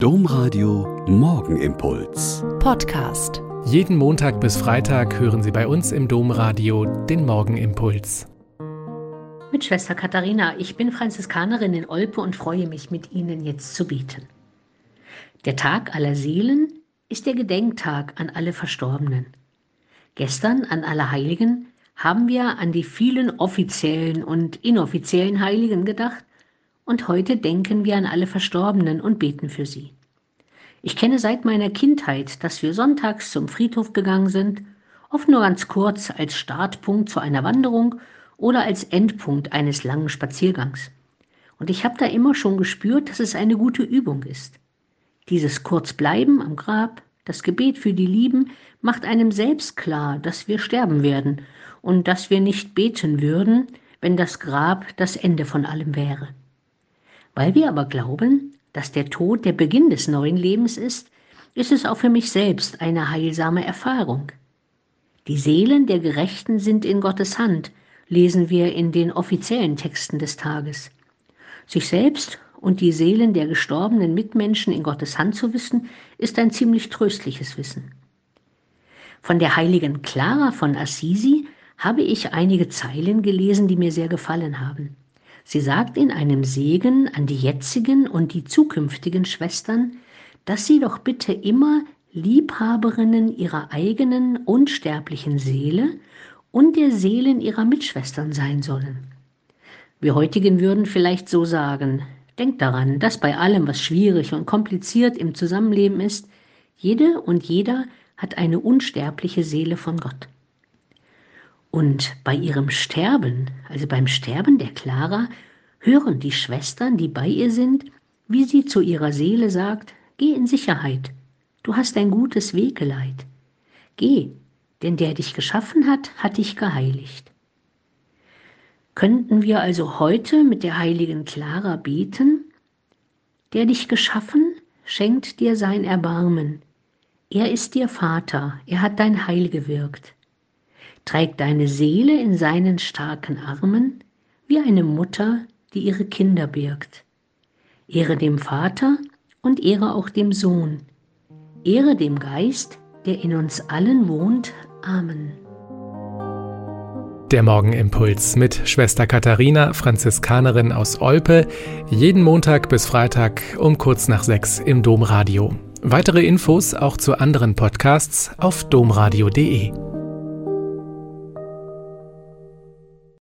Domradio Morgenimpuls. Podcast. Jeden Montag bis Freitag hören Sie bei uns im Domradio den Morgenimpuls. Mit Schwester Katharina, ich bin Franziskanerin in Olpe und freue mich, mit Ihnen jetzt zu beten. Der Tag aller Seelen ist der Gedenktag an alle Verstorbenen. Gestern an alle Heiligen haben wir an die vielen offiziellen und inoffiziellen Heiligen gedacht und heute denken wir an alle Verstorbenen und beten für sie. Ich kenne seit meiner Kindheit, dass wir sonntags zum Friedhof gegangen sind, oft nur ganz kurz als Startpunkt zu einer Wanderung oder als Endpunkt eines langen Spaziergangs. Und ich habe da immer schon gespürt, dass es eine gute Übung ist. Dieses Kurzbleiben am Grab, das Gebet für die Lieben, macht einem selbst klar, dass wir sterben werden und dass wir nicht beten würden, wenn das Grab das Ende von allem wäre. Weil wir aber glauben, dass der Tod der Beginn des neuen Lebens ist, ist es auch für mich selbst eine heilsame Erfahrung. Die Seelen der Gerechten sind in Gottes Hand, lesen wir in den offiziellen Texten des Tages. Sich selbst und die Seelen der gestorbenen Mitmenschen in Gottes Hand zu wissen, ist ein ziemlich tröstliches Wissen. Von der heiligen Clara von Assisi habe ich einige Zeilen gelesen, die mir sehr gefallen haben. Sie sagt in einem Segen an die jetzigen und die zukünftigen Schwestern, dass sie doch bitte immer Liebhaberinnen ihrer eigenen unsterblichen Seele und der Seelen ihrer Mitschwestern sein sollen. Wir heutigen würden vielleicht so sagen, denkt daran, dass bei allem, was schwierig und kompliziert im Zusammenleben ist, jede und jeder hat eine unsterbliche Seele von Gott. Und bei ihrem Sterben, also beim Sterben der Clara, hören die Schwestern, die bei ihr sind, wie sie zu ihrer Seele sagt, geh in Sicherheit, du hast ein gutes Wegeleit. Geh, denn der dich geschaffen hat, hat dich geheiligt. Könnten wir also heute mit der heiligen Clara beten? Der dich geschaffen, schenkt dir sein Erbarmen. Er ist dir Vater, er hat dein Heil gewirkt trägt deine Seele in seinen starken Armen wie eine Mutter, die ihre Kinder birgt. Ehre dem Vater und ehre auch dem Sohn. Ehre dem Geist, der in uns allen wohnt. Amen. Der Morgenimpuls mit Schwester Katharina, Franziskanerin aus Olpe, jeden Montag bis Freitag um kurz nach sechs im Domradio. Weitere Infos auch zu anderen Podcasts auf domradio.de.